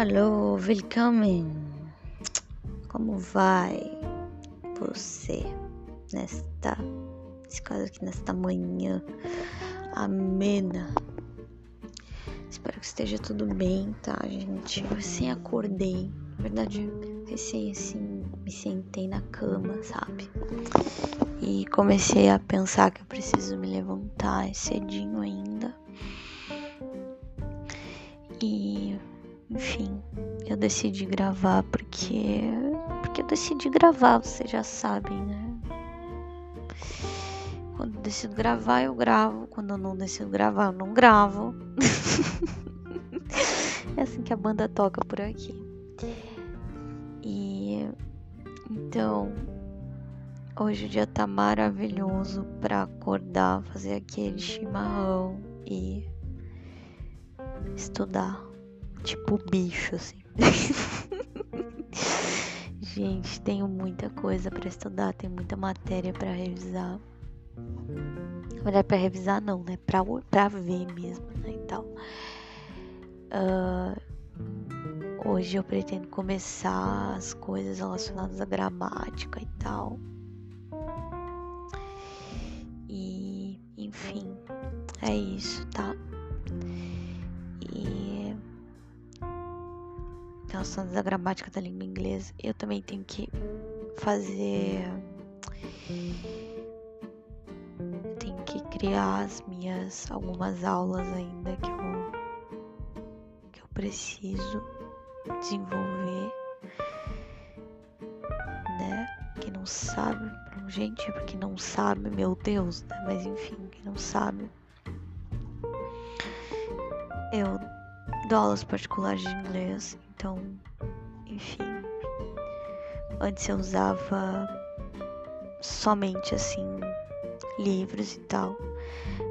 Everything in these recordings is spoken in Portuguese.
Hallo, willkommen. Como vai você nesta, nesse caso aqui, nesta manhã amena? Espero que esteja tudo bem, tá, gente? Eu recém acordei. Na verdade, recém assim, me sentei na cama, sabe? E comecei a pensar que eu preciso me levantar é cedinho ainda. E enfim, eu decidi gravar porque. Porque eu decidi gravar, vocês já sabem, né? Quando eu decido gravar, eu gravo. Quando eu não decido gravar, eu não gravo. é assim que a banda toca por aqui. E. Então. Hoje o dia tá maravilhoso para acordar, fazer aquele chimarrão e estudar tipo bicho, assim. Gente, tenho muita coisa para estudar, tenho muita matéria para revisar. Na verdade, pra revisar não, né? Pra, pra ver mesmo, né? E tal. Uh, hoje eu pretendo começar as coisas relacionadas à gramática e tal. E, enfim, é isso, tá? Relacionadas à gramática da língua inglesa, eu também tenho que fazer. Tenho que criar as minhas algumas aulas ainda que eu, que eu preciso desenvolver, né? Quem não sabe, gente, porque não sabe, meu Deus, né? Mas enfim, quem não sabe, eu dou aulas particulares de inglês então, enfim. Antes eu usava somente assim livros e tal,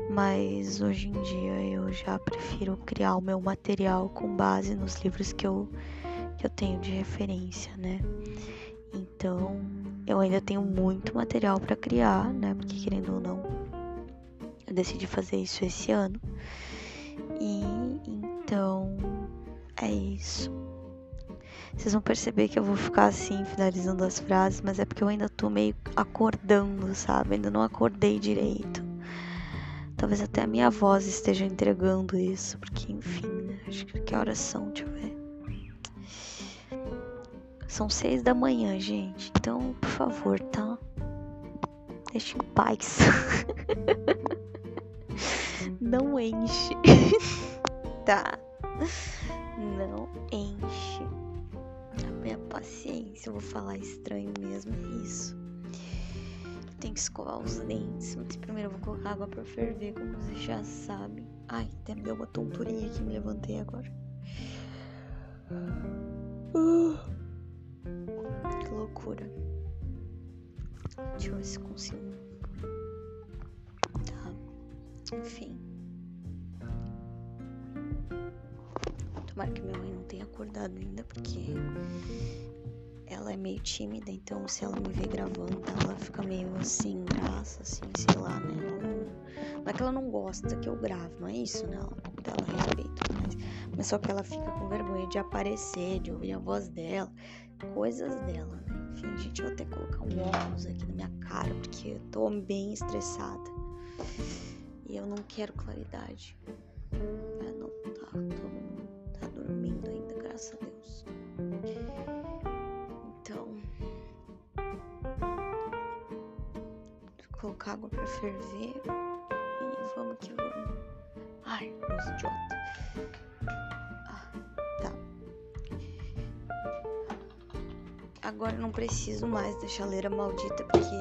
mas hoje em dia eu já prefiro criar o meu material com base nos livros que eu que eu tenho de referência, né? Então, eu ainda tenho muito material para criar, né? Porque querendo ou não, eu decidi fazer isso esse ano. E então é isso. Vocês vão perceber que eu vou ficar assim, finalizando as frases, mas é porque eu ainda tô meio acordando, sabe? Ainda não acordei direito. Talvez até a minha voz esteja entregando isso, porque enfim, né? Acho que que horas são, deixa eu ver. São seis da manhã, gente. Então, por favor, tá? Deixe em paz. não enche. tá? Não enche minha paciência. Eu vou falar estranho mesmo, é isso. Tem que escovar os dentes, mas primeiro eu vou colocar água pra ferver, como vocês já sabem. Ai, até me deu uma tonturinha aqui, me levantei agora. Uh, que loucura. Deixa eu ver se consigo. Tá. Enfim. Tomara que minha mãe não tenha acordado ainda, porque ela é meio tímida, então se ela me ver gravando, ela fica meio assim, graça, assim, sei lá, né? Não, não é que ela não gosta que eu grave, não é isso, né? Ela, ela respeita, mas, mas só que ela fica com vergonha de aparecer, de ouvir a voz dela, coisas dela, né? Enfim, gente, eu vou até colocar um óculos aqui na minha cara, porque eu tô bem estressada. E eu não quero claridade. É, não, tá, todo mundo tá dormindo ainda, graças a Deus. Então, colocar água pra ferver e vamos que vamos. Ai, luz idiota. Ah, tá. Agora não preciso mais da chaleira maldita porque.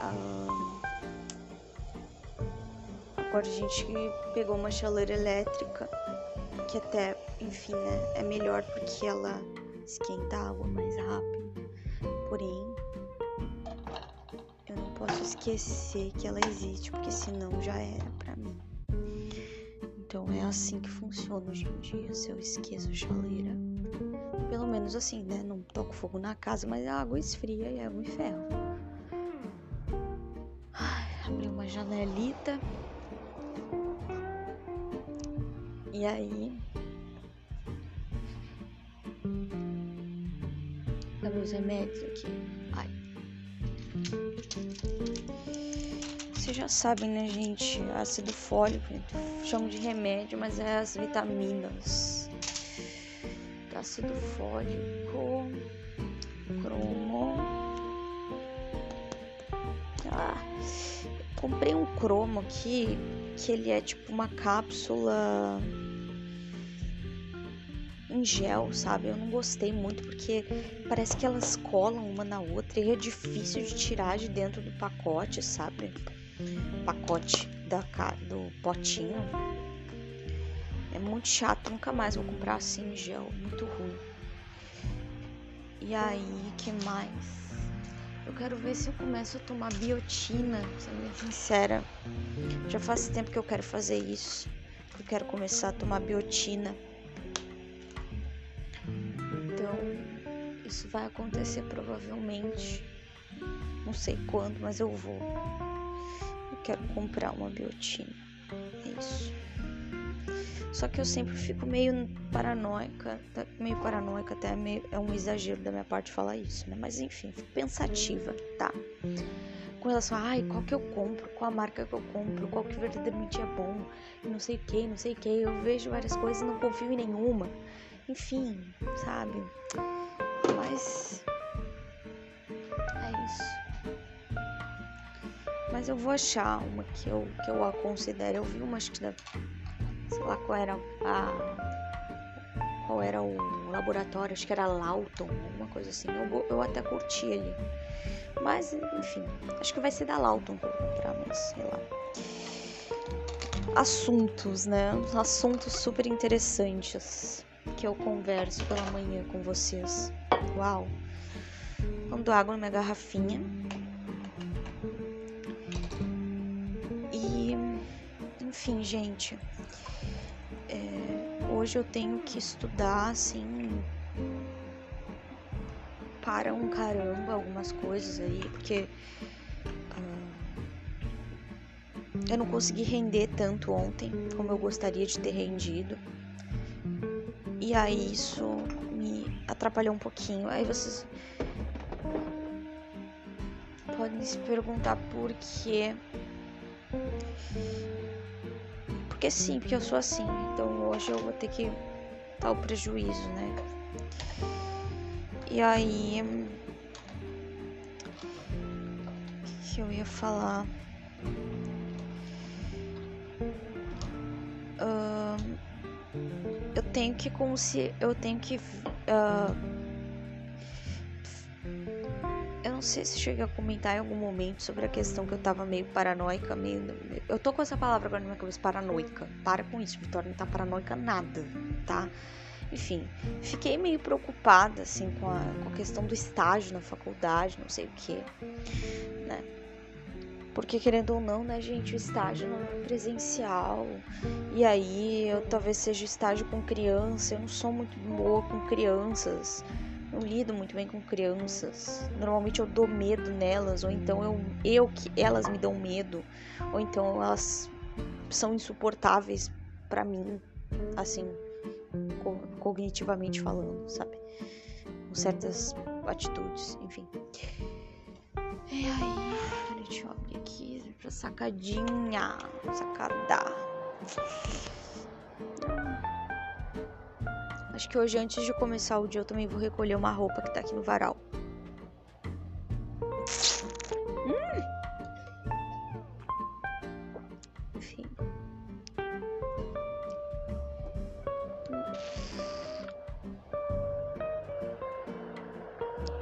Ah, agora a gente pegou uma chaleira elétrica que até, enfim, né, é melhor porque ela esquenta a água mais rápido. Porém, eu não posso esquecer que ela existe, porque senão já era para mim. Então é assim que funciona hoje em dia. Se eu esqueço a chaleira, pelo menos assim, né? Não toco fogo na casa, mas a água esfria e água em ferro. abri uma janelita. E aí meus remédios aqui. Ai. Vocês já sabem, né, gente? Ácido fólico, chamo de remédio, mas é as vitaminas. Ácido fólico, cromo. Ah, comprei um cromo aqui que ele é tipo uma cápsula em gel, sabe? Eu não gostei muito porque parece que elas colam uma na outra e é difícil de tirar de dentro do pacote, sabe? Pacote da, do potinho. É muito chato, nunca mais vou comprar assim em gel, muito ruim. E aí, que mais? Eu quero ver se eu começo a tomar biotina, sendo sincera. Já faz tempo que eu quero fazer isso. Eu quero começar a tomar biotina. Isso vai acontecer provavelmente. Não sei quando, mas eu vou. Eu quero comprar uma biotina. É isso. Só que eu sempre fico meio paranoica, tá, meio paranoica até meio, é um exagero da minha parte falar isso, né? Mas enfim, fico pensativa, tá? Com relação a, ai, qual que eu compro, qual a marca que eu compro, qual que verdadeiramente é bom, não sei o que, não sei o que. Eu vejo várias coisas e não confio em nenhuma. Enfim, sabe? Mas. É isso. Mas eu vou achar uma que eu, que eu a considero. Eu vi uma, acho que da. Sei lá qual era a. Qual era o laboratório, acho que era Lauton, alguma coisa assim. Eu, eu até curti ali. Mas, enfim, acho que vai ser da Lauton que eu comprar, mas sei lá. Assuntos, né? Assuntos super interessantes que eu converso pela manhã com vocês. Uau! Pondo água na minha garrafinha. E, enfim, gente. É, hoje eu tenho que estudar, assim, para um caramba algumas coisas aí, porque uh, eu não consegui render tanto ontem como eu gostaria de ter rendido. E aí isso atrapalhou um pouquinho. Aí vocês podem se perguntar por quê. Porque sim, porque eu sou assim. Então hoje eu vou ter que dar o prejuízo, né? E aí. O que eu ia falar? tenho que se eu tenho que uh, eu não sei se cheguei a comentar em algum momento sobre a questão que eu tava meio paranoica, meio. Eu tô com essa palavra agora na minha cabeça, paranoica. Para com isso, Vitória, não tá paranoica nada, tá? Enfim, fiquei meio preocupada, assim, com a, com a questão do estágio na faculdade, não sei o que, né? Porque querendo ou não, né, gente, o estágio não é presencial. E aí eu talvez seja estágio com criança. Eu não sou muito boa com crianças. Não lido muito bem com crianças. Normalmente eu dou medo nelas, ou então eu, eu que elas me dão medo, ou então elas são insuportáveis para mim, assim, cognitivamente falando, sabe? Com certas atitudes, enfim. E aí, deixa eu abrir aqui pra sacadinha. Sacada. Acho que hoje, antes de começar o dia, eu também vou recolher uma roupa que tá aqui no varal. Hum.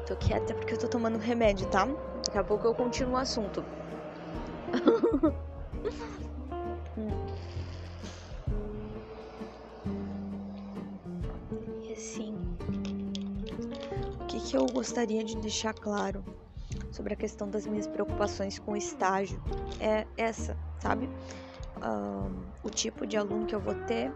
Tô quieta porque eu tô tomando remédio, tá? Daqui a pouco eu continuo o assunto. e assim, o que, que eu gostaria de deixar claro sobre a questão das minhas preocupações com o estágio é essa, sabe? Um, o tipo de aluno que eu vou ter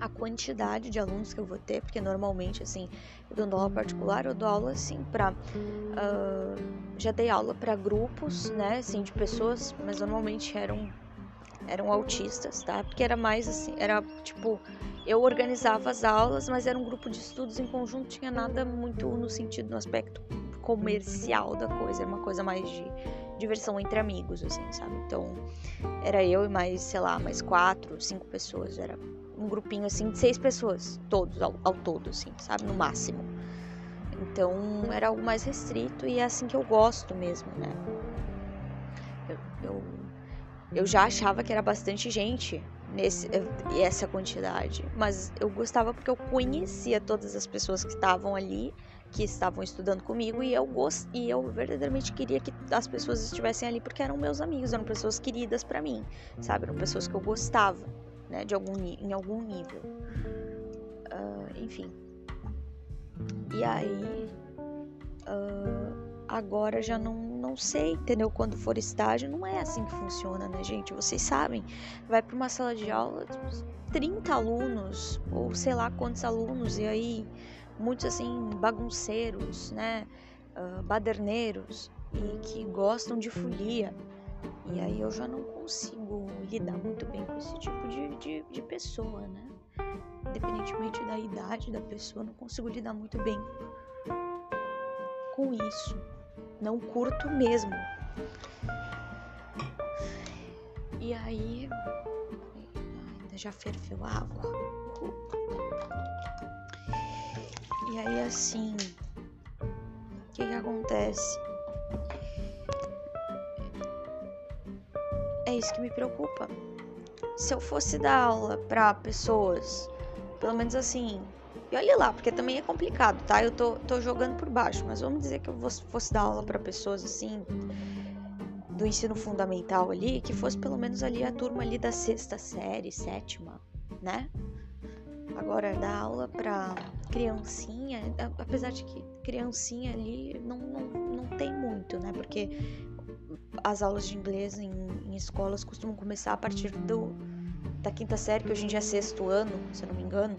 a quantidade de alunos que eu vou ter, porque normalmente, assim, eu dando aula particular, eu dou aula, assim, para. Uh, já dei aula para grupos, né, assim, de pessoas, mas normalmente eram eram autistas, tá? Porque era mais assim, era tipo eu organizava as aulas, mas era um grupo de estudos em conjunto, tinha nada muito no sentido, no aspecto comercial da coisa, era uma coisa mais de diversão entre amigos, assim, sabe? Então, era eu e mais, sei lá, mais quatro, cinco pessoas, era um grupinho assim de seis pessoas, todos ao, ao todo, assim, sabe? No máximo. Então, era algo mais restrito e é assim que eu gosto mesmo, né? eu, eu, eu já achava que era bastante gente nesse essa quantidade, mas eu gostava porque eu conhecia todas as pessoas que estavam ali, que estavam estudando comigo e eu gost, e eu verdadeiramente queria que as pessoas estivessem ali porque eram meus amigos, eram pessoas queridas para mim, sabe? Eram pessoas que eu gostava, né, de algum em algum nível. Uh, enfim. E aí uh, agora já não, não sei, entendeu? Quando for estágio, não é assim que funciona, né, gente? Vocês sabem, vai para uma sala de aula, 30 alunos, ou sei lá quantos alunos, e aí muitos assim, bagunceiros, né? Uh, baderneiros, e que gostam de folia. E aí eu já não consigo lidar muito bem com esse tipo de, de, de pessoa, né? Independentemente da idade da pessoa, não consigo lidar muito bem com isso. Não curto mesmo. E aí. Ainda já ferveu água. E aí assim. O que, que acontece? É isso que me preocupa. Se eu fosse dar aula para pessoas, pelo menos assim, e olha lá, porque também é complicado, tá? Eu tô, tô jogando por baixo, mas vamos dizer que eu fosse dar aula para pessoas assim do ensino fundamental ali, que fosse pelo menos ali a turma ali da sexta série, sétima, né? Agora dar aula para criancinha, apesar de que criancinha ali não, não, não tem muito, né? Porque as aulas de inglês em, em escolas costumam começar a partir do, da quinta série, que hoje em dia é sexto ano, se eu não me engano.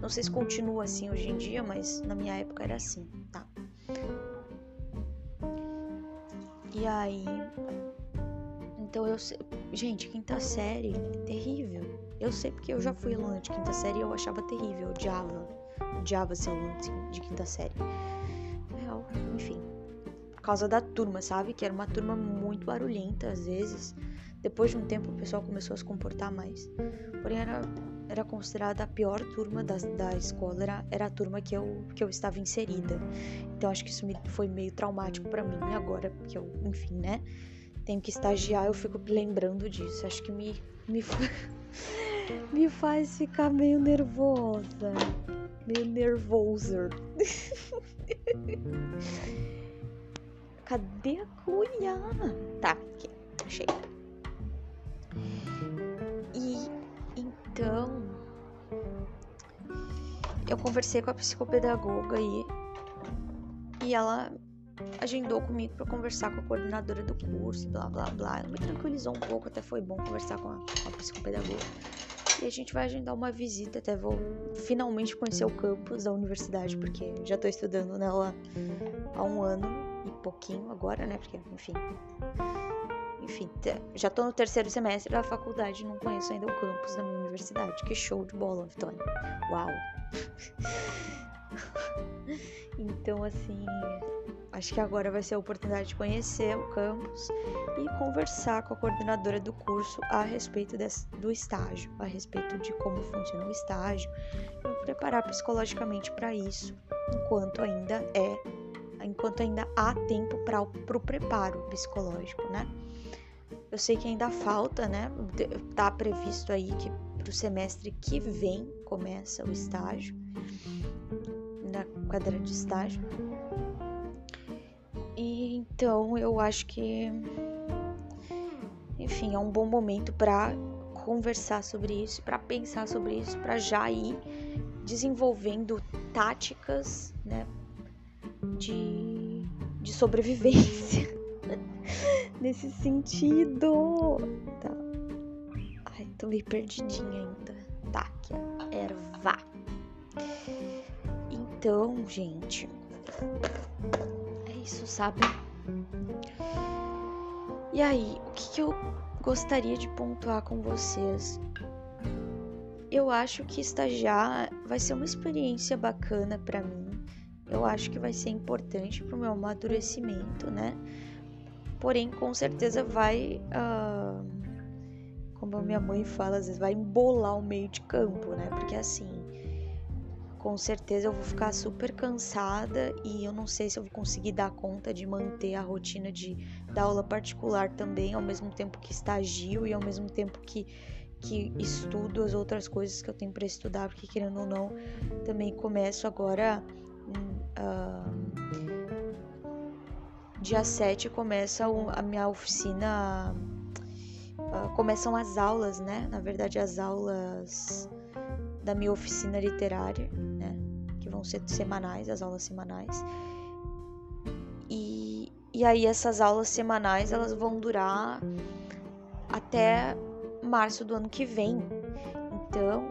Não sei se continua assim hoje em dia, mas na minha época era assim, tá? E aí. Então eu sei. Gente, quinta série é terrível. Eu sei porque eu já fui aluna de quinta série e eu achava terrível, odiava. Odiava ser aluna de quinta série. Causa da turma, sabe? Que era uma turma muito barulhenta às vezes. Depois de um tempo o pessoal começou a se comportar mais. Porém, era era considerada a pior turma da, da escola, era, era a turma que eu, que eu estava inserida. Então acho que isso me, foi meio traumático para mim agora, porque eu, enfim, né? Tenho que estagiar, eu fico lembrando disso. Acho que me, me, me faz ficar meio nervosa. Meio nervoser. Cadê a cuia? Tá, aqui, achei. Então, eu conversei com a psicopedagoga e, e ela agendou comigo para conversar com a coordenadora do curso, blá blá blá. Ela me tranquilizou um pouco, até foi bom conversar com a, com a psicopedagoga. E a gente vai agendar uma visita, até vou finalmente conhecer o campus da universidade, porque já tô estudando nela há um ano e pouquinho agora, né? Porque, enfim, enfim, já tô no terceiro semestre da faculdade, não conheço ainda o campus da minha universidade. Que show de bola, Vitória. Uau! então, assim, acho que agora vai ser a oportunidade de conhecer o campus e conversar com a coordenadora do curso a respeito desse, do estágio, a respeito de como funciona o estágio, e me preparar psicologicamente para isso, enquanto ainda é, enquanto ainda há tempo para o preparo psicológico, né? Eu sei que ainda falta, né? Tá previsto aí que pro semestre que vem começa o estágio, cadeira de estágio. E então eu acho que, enfim, é um bom momento para conversar sobre isso, para pensar sobre isso, para já ir desenvolvendo táticas, né, de, de sobrevivência. nesse sentido. Tá. Ai, tô meio perdidinha ainda. Tá, aqui, erva. Então, gente. É isso, sabe? E aí, o que, que eu gostaria de pontuar com vocês? eu acho que estagiar vai ser uma experiência bacana para mim. Eu acho que vai ser importante para o meu amadurecimento, né? Porém, com certeza vai, uh, como minha mãe fala, às vezes vai embolar o meio de campo, né? Porque assim, com certeza eu vou ficar super cansada e eu não sei se eu vou conseguir dar conta de manter a rotina de dar aula particular também, ao mesmo tempo que estagio e ao mesmo tempo que que estudo as outras coisas que eu tenho para estudar, porque querendo ou não, também começo agora. Uh, dia 7 começa a minha oficina. Uh, começam as aulas, né? Na verdade, as aulas da minha oficina literária, semanais, as aulas semanais. E, e aí essas aulas semanais elas vão durar até março do ano que vem. Então,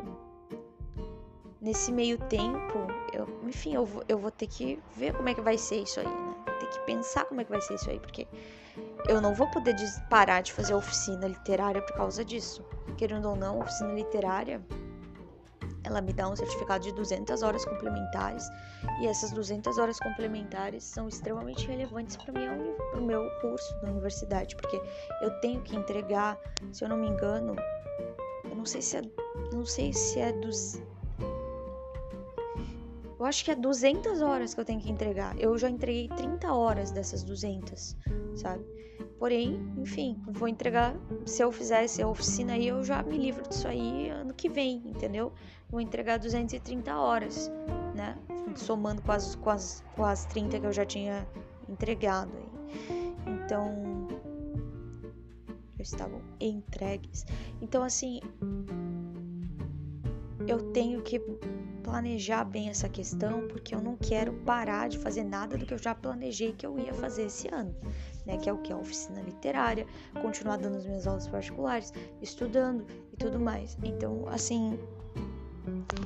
nesse meio tempo, eu, enfim, eu vou, eu vou ter que ver como é que vai ser isso aí, né? Ter que pensar como é que vai ser isso aí, porque eu não vou poder parar de fazer oficina literária por causa disso. Querendo ou não, oficina literária ela me dá um certificado de 200 horas complementares e essas 200 horas complementares são extremamente relevantes para o meu curso da universidade, porque eu tenho que entregar, se eu não me engano, eu não sei se é, não sei se é dos eu acho que é 200 horas que eu tenho que entregar. Eu já entreguei 30 horas dessas 200, sabe? Porém, enfim, vou entregar. Se eu fizer essa oficina aí, eu já me livro disso aí ano que vem, entendeu? Vou entregar 230 horas, né? Somando com as, com as, com as 30 que eu já tinha entregado. Aí. Então, estavam entregues. Então, assim, eu tenho que planejar bem essa questão, porque eu não quero parar de fazer nada do que eu já planejei que eu ia fazer esse ano né, que é o que? A oficina literária, continuar dando as minhas aulas particulares, estudando e tudo mais. Então, assim,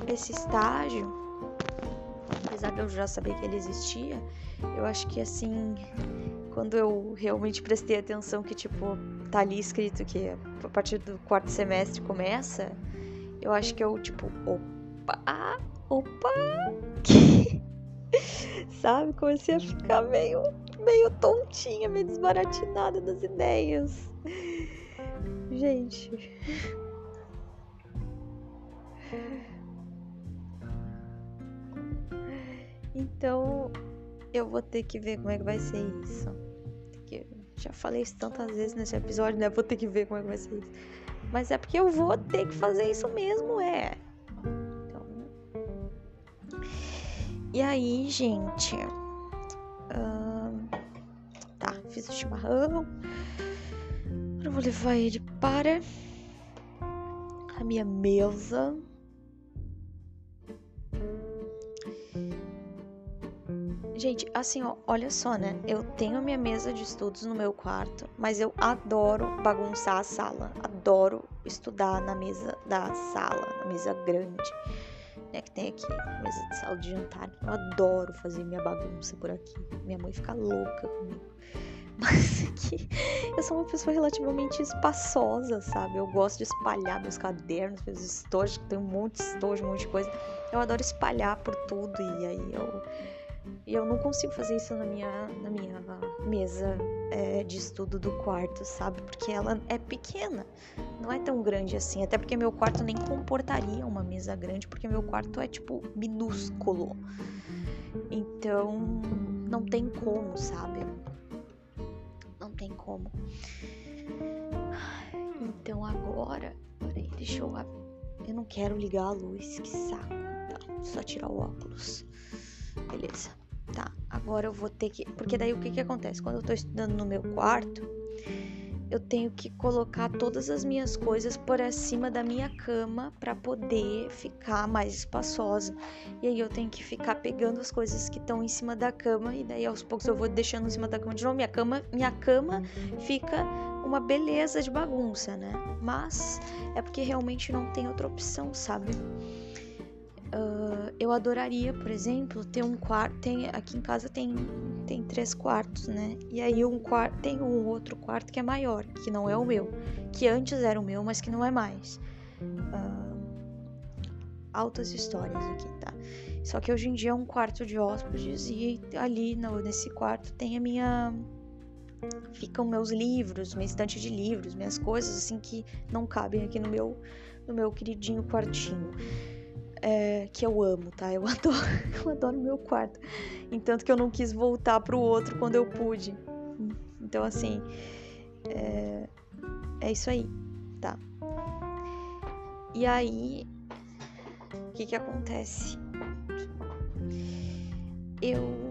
esse estágio, apesar de eu já saber que ele existia, eu acho que assim, quando eu realmente prestei atenção que, tipo, tá ali escrito que a partir do quarto semestre começa, eu acho que eu, tipo, opa, opa, sabe? Comecei a ficar meio meio tontinha, meio desbaratinada das ideias. Gente. Então, eu vou ter que ver como é que vai ser isso. já falei isso tantas vezes nesse episódio, né? Vou ter que ver como é que vai ser isso. Mas é porque eu vou ter que fazer isso mesmo, é. E aí, gente. Uh fiz o chimarrão. Agora vou levar ele para a minha mesa. Gente, assim, ó, olha só, né? Eu tenho a minha mesa de estudos no meu quarto, mas eu adoro bagunçar a sala. Adoro estudar na mesa da sala, na mesa grande, né? Que tem aqui, mesa de sala de jantar. Eu adoro fazer minha bagunça por aqui. Minha mãe fica louca comigo. Mas que eu sou uma pessoa relativamente espaçosa, sabe? Eu gosto de espalhar meus cadernos, meus estojos, que tem um monte de estojo, um monte de coisa. Eu adoro espalhar por tudo e aí eu e eu não consigo fazer isso na minha, na minha mesa é, de estudo do quarto, sabe? Porque ela é pequena, não é tão grande assim. Até porque meu quarto nem comportaria uma mesa grande, porque meu quarto é tipo minúsculo. Então, não tem como, sabe? tem como. Então agora, peraí, deixa eu. Eu não quero ligar a luz, que saco. Tá, só tirar o óculos. Beleza. Tá, agora eu vou ter que. Porque daí o que que acontece? Quando eu tô estudando no meu quarto, eu tenho que colocar todas as minhas coisas por acima da minha cama para poder ficar mais espaçosa. E aí eu tenho que ficar pegando as coisas que estão em cima da cama e daí aos poucos eu vou deixando em cima da cama de novo. Minha cama, minha cama fica uma beleza de bagunça, né? Mas é porque realmente não tem outra opção, sabe? Uh, eu adoraria, por exemplo, ter um quarto. Tem, aqui em casa tem, tem três quartos, né? E aí um quarto tem um outro quarto que é maior, que não é o meu, que antes era o meu, mas que não é mais. Uh, altas histórias aqui, tá? Só que hoje em dia é um quarto de hóspedes e ali no, nesse quarto tem a minha. Ficam meus livros, minha estante de livros, minhas coisas assim que não cabem aqui no meu, no meu queridinho quartinho. É, que eu amo, tá? Eu adoro, eu adoro meu quarto. Entanto que eu não quis voltar pro outro quando eu pude. Então, assim, é, é isso aí, tá? E aí, o que que acontece? Eu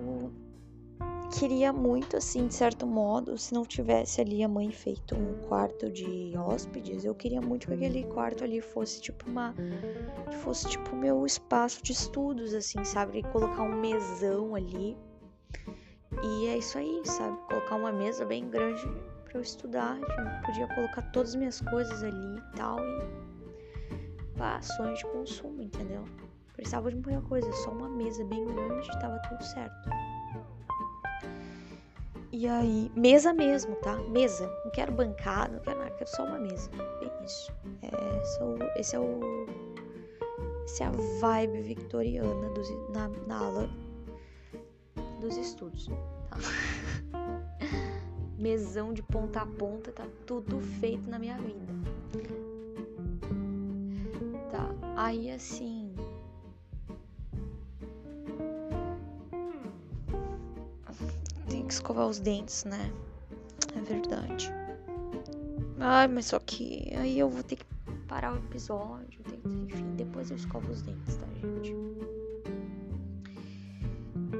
queria muito, assim, de certo modo, se não tivesse ali a mãe feito um quarto de hóspedes, eu queria muito que aquele quarto ali fosse tipo uma. fosse tipo meu espaço de estudos, assim, sabe? Colocar um mesão ali. E é isso aí, sabe? Colocar uma mesa bem grande para eu estudar. Podia colocar todas as minhas coisas ali e tal. E pá, sonho de consumo, entendeu? Precisava de muita coisa, só uma mesa bem grande tava tudo certo. E aí, mesa mesmo, tá? Mesa. Não quero bancada, não quero nada, quero só uma mesa. Bem isso. É, sou, esse é o. Essa é a vibe victoriana dos, na, na aula dos estudos. Tá? Mesão de ponta a ponta, tá tudo feito na minha vida. Tá, aí assim. Que escovar os dentes, né? É verdade. Ai, mas só que aí eu vou ter que parar o episódio. Enfim, depois eu escovo os dentes, tá, gente?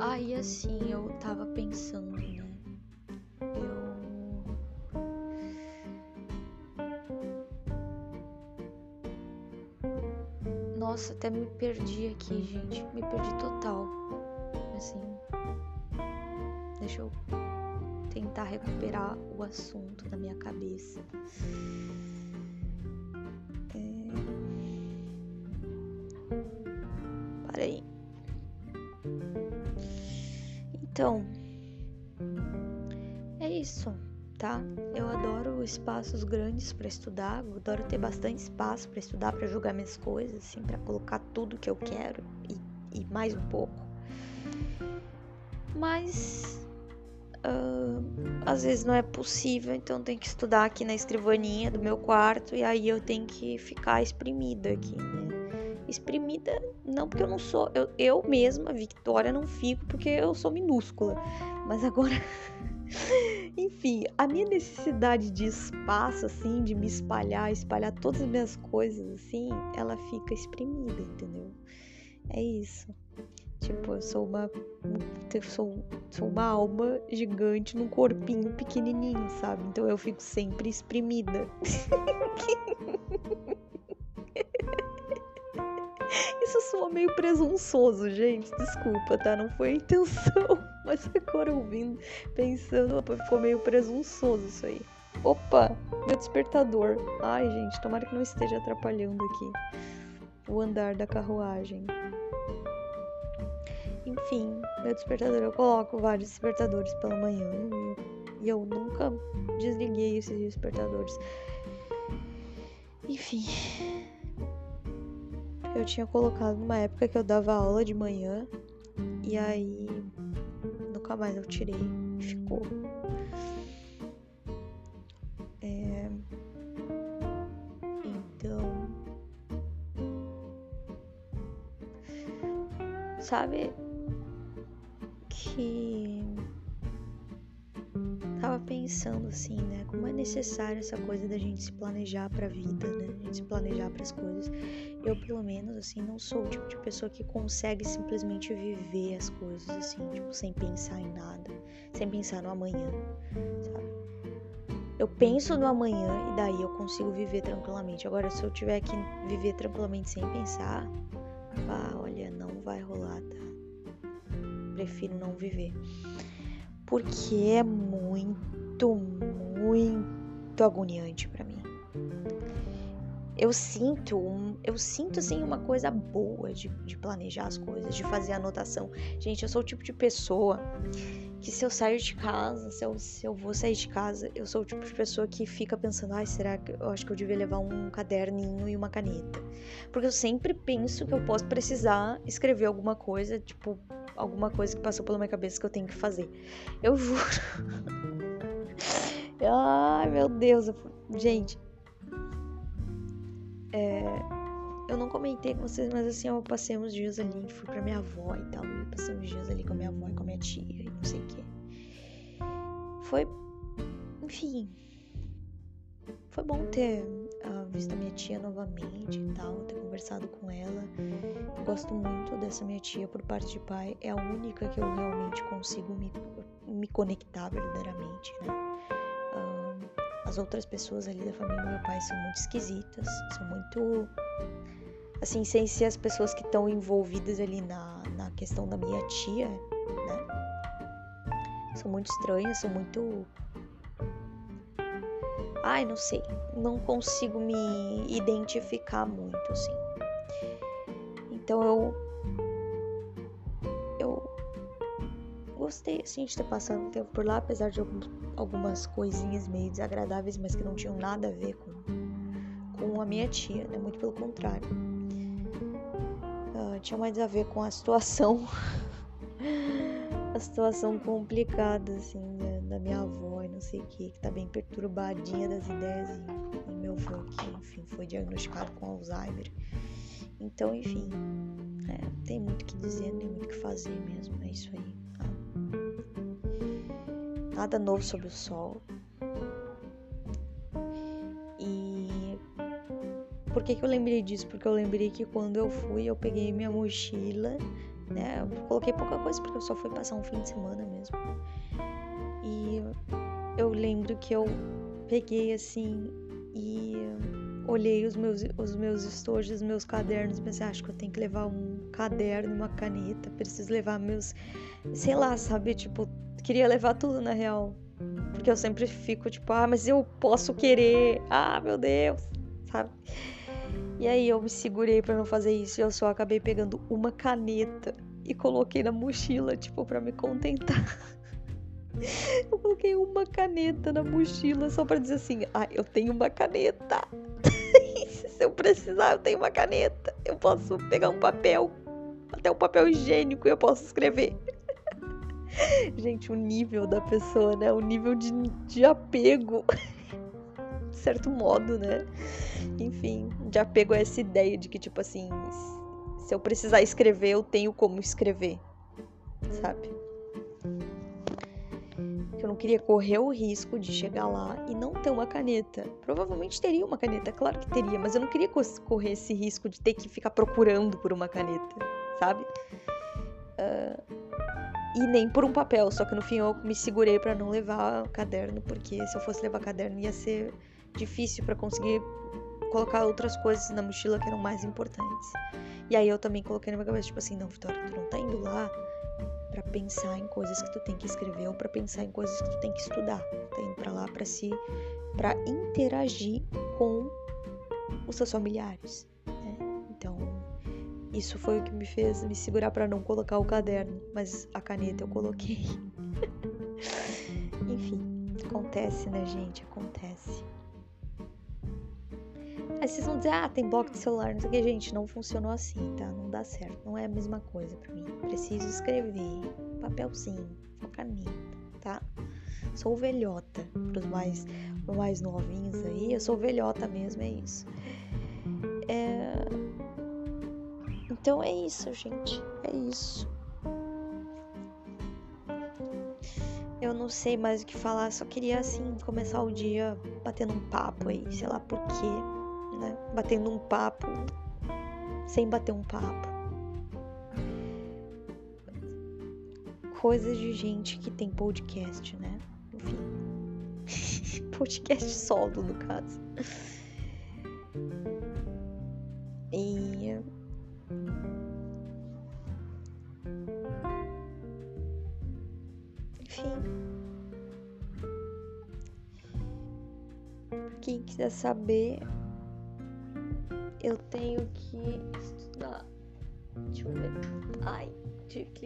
Aí assim, eu tava pensando, né? Eu. Nossa, até me perdi aqui, gente. Me perdi total. Assim. Deixa eu tentar recuperar o assunto da minha cabeça. É... Para aí. Então, é isso, tá? Eu adoro espaços grandes para estudar, adoro ter bastante espaço para estudar, para jogar minhas coisas, assim, para colocar tudo que eu quero e, e mais um pouco. Mas uh, às vezes não é possível, então tem que estudar aqui na escrivaninha do meu quarto e aí eu tenho que ficar exprimida aqui, né? exprimida, não porque eu não sou, eu, eu mesma, Victoria, não fico porque eu sou minúscula. Mas agora, enfim, a minha necessidade de espaço, assim, de me espalhar, espalhar todas as minhas coisas, assim, ela fica exprimida, entendeu? É isso. Tipo, eu sou uma. Sou, sou uma alma gigante num corpinho pequenininho, sabe? Então eu fico sempre exprimida. Isso soa meio presunçoso, gente. Desculpa, tá? Não foi a intenção. Mas agora ouvindo, pensando, opa, ficou meio presunçoso isso aí. Opa, meu despertador. Ai, gente, tomara que não esteja atrapalhando aqui o andar da carruagem. Enfim, meu despertador, eu coloco vários despertadores pela manhã e, eu nunca desliguei esses despertadores. Enfim, eu tinha colocado numa época que eu dava aula de manhã e aí nunca mais eu tirei, ficou. É... Então, sabe que tava pensando assim, né? Como é necessário essa coisa da gente se planejar para a vida, né? A gente se planejar para as coisas. Eu, pelo menos, assim, não sou o tipo de pessoa que consegue simplesmente viver as coisas assim, tipo, sem pensar em nada, sem pensar no amanhã, sabe? Eu penso no amanhã e daí eu consigo viver tranquilamente. Agora, se eu tiver que viver tranquilamente sem pensar, ah, olha, não vai rolar, tá? Prefiro não viver porque é muito, muito agoniante para mim. Eu sinto, eu sinto assim uma coisa boa de, de planejar as coisas, de fazer anotação. Gente, eu sou o tipo de pessoa que se eu saio de casa, se eu, se eu vou sair de casa, eu sou o tipo de pessoa que fica pensando, ai, será que eu acho que eu devia levar um caderninho e uma caneta? Porque eu sempre penso que eu posso precisar escrever alguma coisa, tipo, alguma coisa que passou pela minha cabeça que eu tenho que fazer. Eu juro. ai, meu Deus. Gente. É, eu não comentei com vocês, mas assim, eu passei uns dias ali, fui pra minha avó e tal. Eu passei uns dias ali com a minha avó e com a minha tia e não sei o que. Foi. Enfim. Foi bom ter visto a minha tia novamente e tal, ter conversado com ela. Eu gosto muito dessa minha tia por parte de pai. É a única que eu realmente consigo me, me conectar verdadeiramente, né? Uh, as outras pessoas ali da família do meu pai são muito esquisitas, são muito. Assim, sem ser as pessoas que estão envolvidas ali na, na questão da minha tia, né? São muito estranhas, são muito Ai, não sei. Não consigo me identificar muito, assim. Então eu. Eu. Gostei, assim, de ter passado um tempo por lá, apesar de algumas coisinhas meio desagradáveis, mas que não tinham nada a ver com, com a minha tia, né? Muito pelo contrário. Uh, tinha mais a ver com a situação. a situação complicada, assim, da, da minha avó não sei o que, que tá bem perturbadinha das ideias e, avô que, enfim, foi diagnosticado com Alzheimer. Então, enfim, é, tem muito que dizer, tem muito que fazer mesmo, é isso aí. Tá? Nada novo sobre o sol. E por que, que eu lembrei disso? Porque eu lembrei que quando eu fui, eu peguei minha mochila, né? Eu coloquei pouca coisa porque eu só fui passar um fim de semana mesmo. E eu lembro que eu peguei assim e olhei os meus, os meus estojos, os meus cadernos, pensei, acho que eu tenho que levar um caderno, uma caneta, preciso levar meus, sei lá, sabe, tipo, queria levar tudo na real. Porque eu sempre fico tipo, ah, mas eu posso querer. Ah, meu Deus, sabe? E aí eu me segurei para não fazer isso e eu só acabei pegando uma caneta e coloquei na mochila, tipo, para me contentar. Eu coloquei uma caneta na mochila só para dizer assim: ah, eu tenho uma caneta. Se eu precisar, eu tenho uma caneta. Eu posso pegar um papel, até um papel higiênico, e eu posso escrever. Gente, o nível da pessoa, né? O nível de, de apego. de certo modo, né? Enfim, de apego a essa ideia de que, tipo assim, se eu precisar escrever, eu tenho como escrever, sabe? Que eu não queria correr o risco de chegar lá e não ter uma caneta. Provavelmente teria uma caneta, claro que teria, mas eu não queria correr esse risco de ter que ficar procurando por uma caneta, sabe? Uh, e nem por um papel, só que no fim eu me segurei para não levar caderno, porque se eu fosse levar caderno ia ser difícil para conseguir colocar outras coisas na mochila que eram mais importantes. E aí eu também coloquei na minha cabeça, tipo assim, não, Vitória, tu não tá indo lá para pensar em coisas que tu tem que escrever ou para pensar em coisas que tu tem que estudar. Tá indo para lá para se para interagir com os seus familiares, né? Então, isso foi o que me fez me segurar para não colocar o caderno, mas a caneta eu coloquei. Enfim, acontece, né, gente? Acontece. Aí vocês vão dizer, ah, tem bloco de celular, não sei o que, gente, não funcionou assim, tá? Não dá certo, não é a mesma coisa para mim. Preciso escrever, papelzinho, caneta, tá? Sou velhota, pros mais, pros mais novinhos aí, eu sou velhota mesmo, é isso. É... Então é isso, gente, é isso. Eu não sei mais o que falar, só queria assim começar o dia batendo um papo aí, sei lá por quê né? Batendo um papo sem bater um papo. Coisas de gente que tem podcast, né? Enfim. podcast solo, no caso. E. Enfim. Quem quiser saber,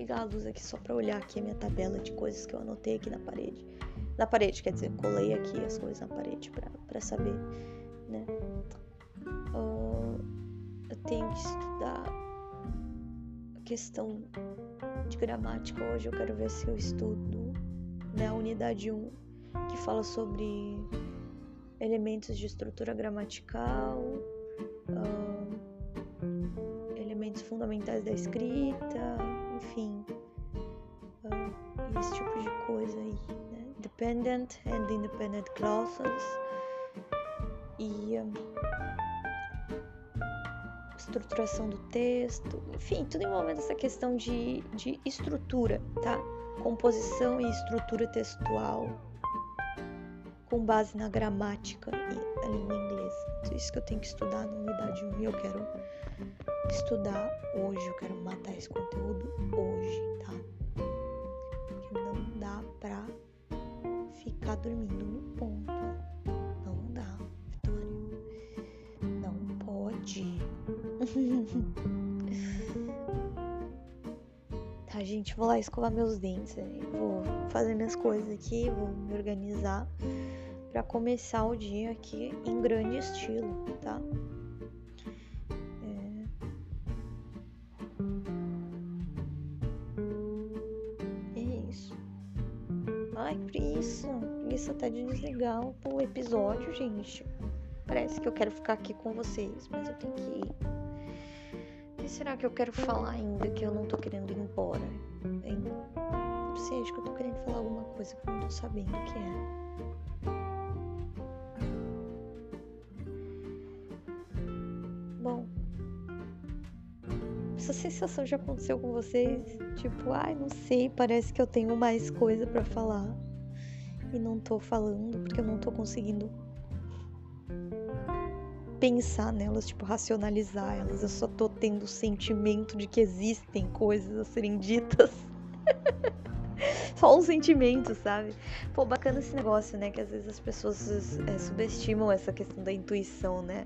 ligar a luz aqui só pra olhar aqui a minha tabela de coisas que eu anotei aqui na parede. Na parede, quer dizer, colei aqui as coisas na parede pra saber, né? Uh, eu tenho que estudar a questão de gramática hoje. Eu quero ver se eu estudo né, a unidade 1, que fala sobre elementos de estrutura gramatical, uh, elementos fundamentais da escrita, enfim, uh, esse tipo de coisa aí, né? Dependent and independent clauses e um, estruturação do texto, enfim, tudo envolvendo essa questão de, de estrutura, tá? Composição e estrutura textual com base na gramática e a língua inglesa. Isso que eu tenho que estudar na unidade 1 e eu quero estudar hoje, eu quero matar esse conteúdo hoje, tá? Porque não dá pra ficar dormindo no ponto. Não dá, Vitória. Não pode. tá, gente, vou lá escovar meus dentes. Vou fazer minhas coisas aqui, vou me organizar para começar o dia aqui em grande estilo, tá? Até de desligar o episódio, gente. Parece que eu quero ficar aqui com vocês, mas eu tenho que ir. O que será que eu quero falar ainda que eu não tô querendo ir embora? Hein? Não sei, acho que eu tô querendo falar alguma coisa que eu não tô sabendo o que é. essa sensação já aconteceu com vocês? Tipo, ai, não sei, parece que eu tenho mais coisa para falar e não tô falando porque eu não tô conseguindo pensar nelas, tipo, racionalizar elas. Eu só tô tendo o sentimento de que existem coisas a serem ditas. só um sentimento, sabe? Pô, bacana esse negócio, né? Que às vezes as pessoas é, subestimam essa questão da intuição, né?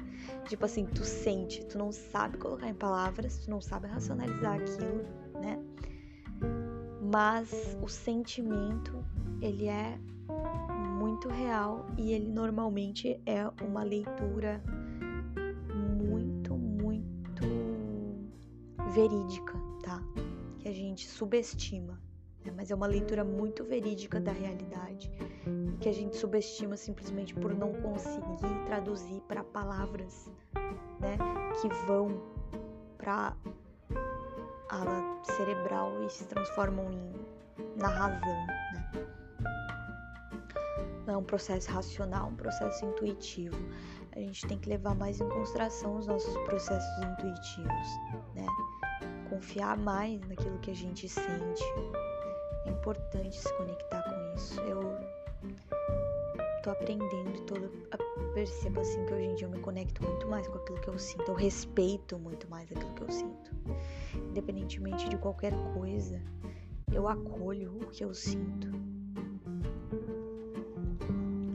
Tipo assim, tu sente, tu não sabe colocar em palavras, tu não sabe racionalizar aquilo, né? Mas o sentimento, ele é muito real e ele normalmente é uma leitura muito, muito verídica, tá? Que a gente subestima né? mas é uma leitura muito verídica da realidade e que a gente subestima simplesmente por não conseguir traduzir para palavras né, que vão para ala cerebral e se transformam em, na razão. Né? Não é um processo racional, um processo intuitivo. A gente tem que levar mais em consideração os nossos processos intuitivos, né? Confiar mais naquilo que a gente sente, é importante se conectar com isso. Eu tô aprendendo, tô, percebo assim que hoje em dia eu me conecto muito mais com aquilo que eu sinto, eu respeito muito mais aquilo que eu sinto. Independentemente de qualquer coisa, eu acolho o que eu sinto.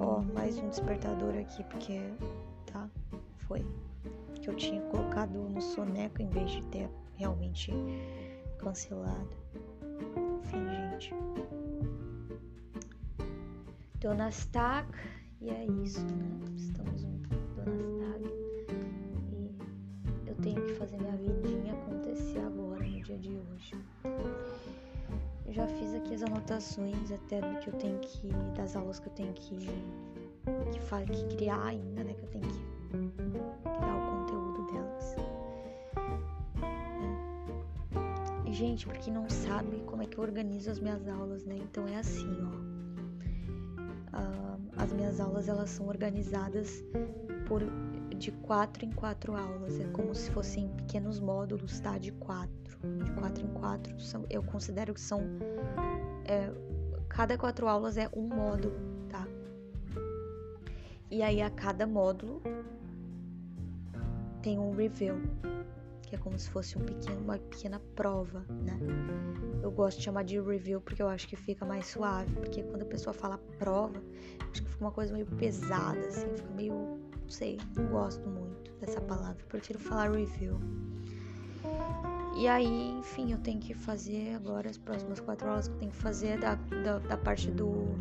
Ó, mais um despertador aqui, porque tá, foi que eu tinha colocado no soneca em vez de ter realmente cancelado enfim, gente. Donastag, e é isso, né? Estamos no Donastag. Anotações até do que eu tenho que. das aulas que eu tenho que. que, que criar ainda, né? Que eu tenho que criar o conteúdo delas. Gente, porque não sabe como é que eu organizo as minhas aulas, né? Então é assim, ó. Uh, as minhas aulas elas são organizadas por de quatro em quatro aulas. É como se fossem pequenos módulos, tá? De quatro, de quatro em quatro. São, eu considero que são é, cada quatro aulas é um módulo, tá? E aí a cada módulo tem um review que é como se fosse um pequeno, uma pequena prova, né? Eu gosto de chamar de review porque eu acho que fica mais suave, porque quando a pessoa fala prova, acho que fica uma coisa meio pesada, assim, fica meio, não sei, não gosto muito dessa palavra, prefiro falar review. E aí, enfim, eu tenho que fazer agora as próximas quatro aulas que eu tenho que fazer da, da, da parte do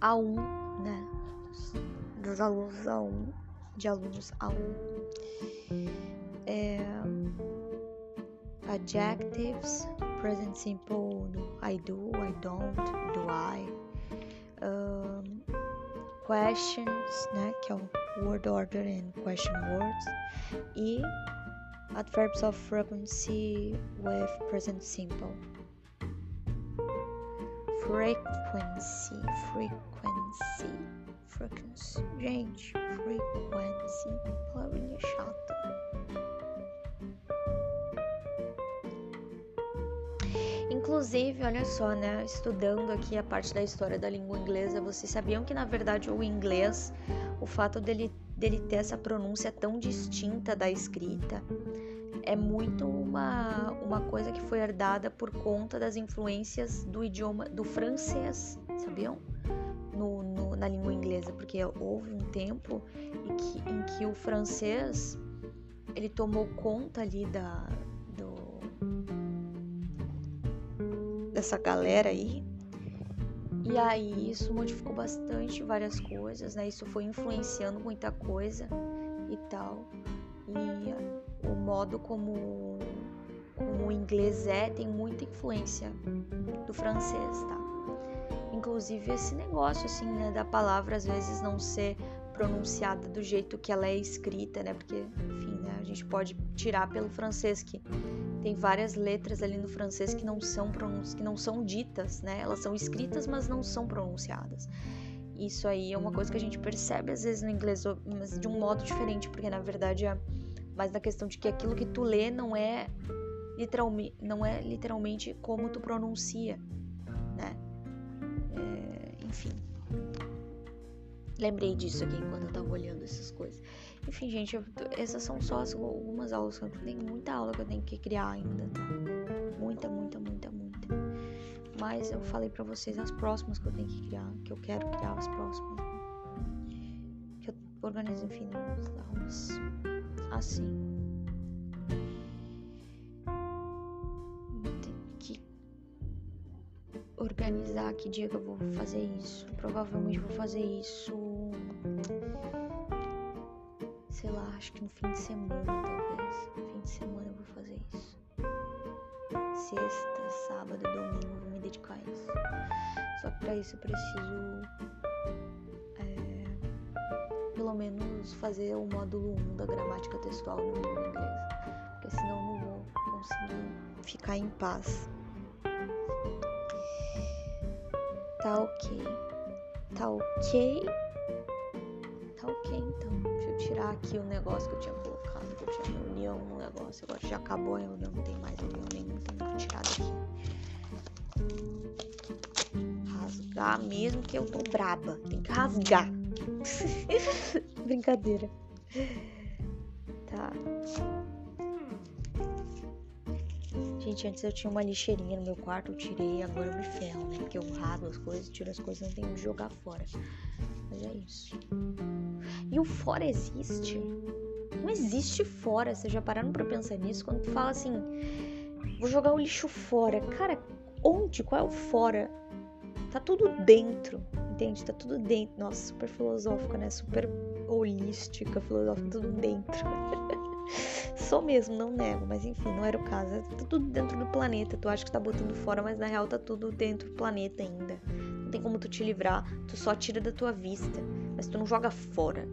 A1, né? Dos alunos A1, de alunos A1. É, adjectives, present simple, I do, I don't, do I. Um, questions, né? Que é o word order and question words. E adverbs of frequency with present simple. Frequency, frequency, frequency. Gente, frequency, palavrinha chata. Inclusive, olha só, né? Estudando aqui a parte da história da língua inglesa, vocês sabiam que na verdade o inglês, o fato dele dele ter essa pronúncia tão distinta da escrita é muito uma, uma coisa que foi herdada por conta das influências do idioma do francês, sabiam? No, no, na língua inglesa, porque houve um tempo em que, em que o francês ele tomou conta ali da, do, dessa galera aí e aí isso modificou bastante várias coisas, né? Isso foi influenciando muita coisa e tal. E o modo como, como o inglês é tem muita influência do francês, tá? Inclusive esse negócio assim, né, da palavra às vezes não ser pronunciada do jeito que ela é escrita, né? Porque, enfim, né, a gente pode tirar pelo francês que tem várias letras ali no francês que não são que não são ditas, né? Elas são escritas, mas não são pronunciadas. Isso aí é uma coisa que a gente percebe às vezes no inglês, mas de um modo diferente, porque na verdade é mais na questão de que aquilo que tu lê não é literalmente, não é literalmente como tu pronuncia, né? É, enfim. Lembrei disso aqui enquanto eu tava olhando essas coisas. Enfim, gente, eu, essas são só as, algumas aulas que eu tenho muita aula que eu tenho que criar ainda, tá? Muita, muita, muita, muita. Mas eu falei para vocês as próximas que eu tenho que criar, que eu quero criar as próximas. Que eu organizo, enfim, as aulas assim. que organizar que dia que eu vou fazer isso. Provavelmente vou fazer isso acho que no fim de semana, talvez. No fim de semana eu vou fazer isso. Sexta, sábado, domingo, eu vou me dedicar a isso. Só que pra isso eu preciso. É, pelo menos fazer o módulo 1 da gramática textual no língua inglesa. Porque senão não vou conseguir ficar em paz. Tá ok. Tá ok. Tá ok então tirar aqui o negócio que eu tinha colocado, que eu tinha reunião no negócio. Agora já acabou a reunião, não tem mais reunião nenhuma, tem que tirar daqui. Rasgar mesmo que eu tô braba. Tem que rasgar. Brincadeira. Tá. Gente, antes eu tinha uma lixeirinha no meu quarto, eu tirei, agora eu me ferro, né? Porque eu rasgo as coisas, tiro as coisas, não tenho onde jogar fora. É isso. E o fora existe? Não existe fora. Vocês já pararam pra pensar nisso? Quando tu fala assim, vou jogar o lixo fora. Cara, onde? Qual é o fora? Tá tudo dentro, entende? Tá tudo dentro. Nossa, super filosófica, né? Super holística, filosófica, tudo dentro. Sou mesmo, não nego, mas enfim, não era o caso. Tá tudo dentro do planeta. Tu acha que tá botando fora, mas na real tá tudo dentro do planeta ainda tem como tu te livrar, tu só tira da tua vista, mas tu não joga fora,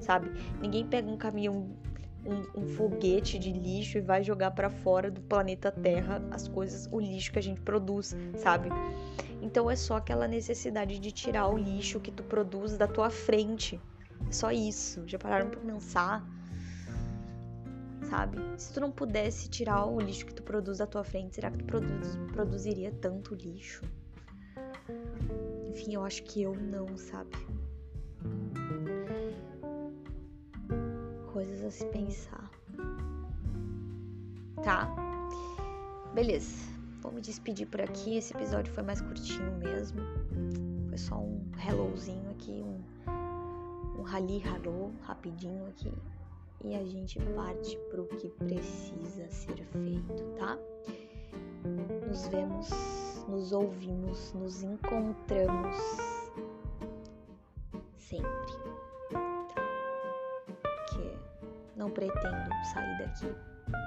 sabe? Ninguém pega um caminhão, um, um foguete de lixo e vai jogar para fora do planeta Terra as coisas, o lixo que a gente produz, sabe? Então é só aquela necessidade de tirar o lixo que tu produz da tua frente. É só isso. Já pararam pra pensar? Sabe? Se tu não pudesse tirar o lixo que tu produz da tua frente, será que tu produz, produziria tanto lixo? Enfim, eu acho que eu não, sabe? Coisas a se pensar. Tá? Beleza. Vou me despedir por aqui. Esse episódio foi mais curtinho mesmo. Foi só um hellozinho aqui, um, um rally hello rapidinho aqui. e a gente parte pro que precisa ser feito, tá? Nos vemos, nos ouvimos, nos encontramos sempre. Porque não pretendo sair daqui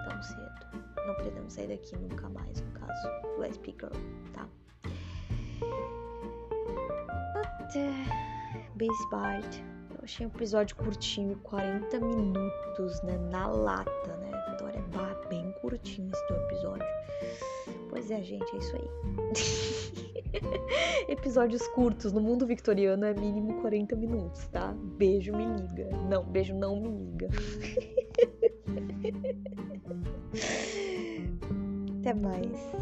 tão cedo. Não pretendo sair daqui nunca mais, no caso SP Girl, tá? Até Base Bart. Eu achei um episódio curtinho, 40 minutos, né? Na lata, né? Vitória é bem curtinho esse teu episódio. Pois é, gente, é isso aí. Episódios curtos no mundo victoriano é mínimo 40 minutos, tá? Beijo, me liga. Não, beijo, não me liga. Até mais.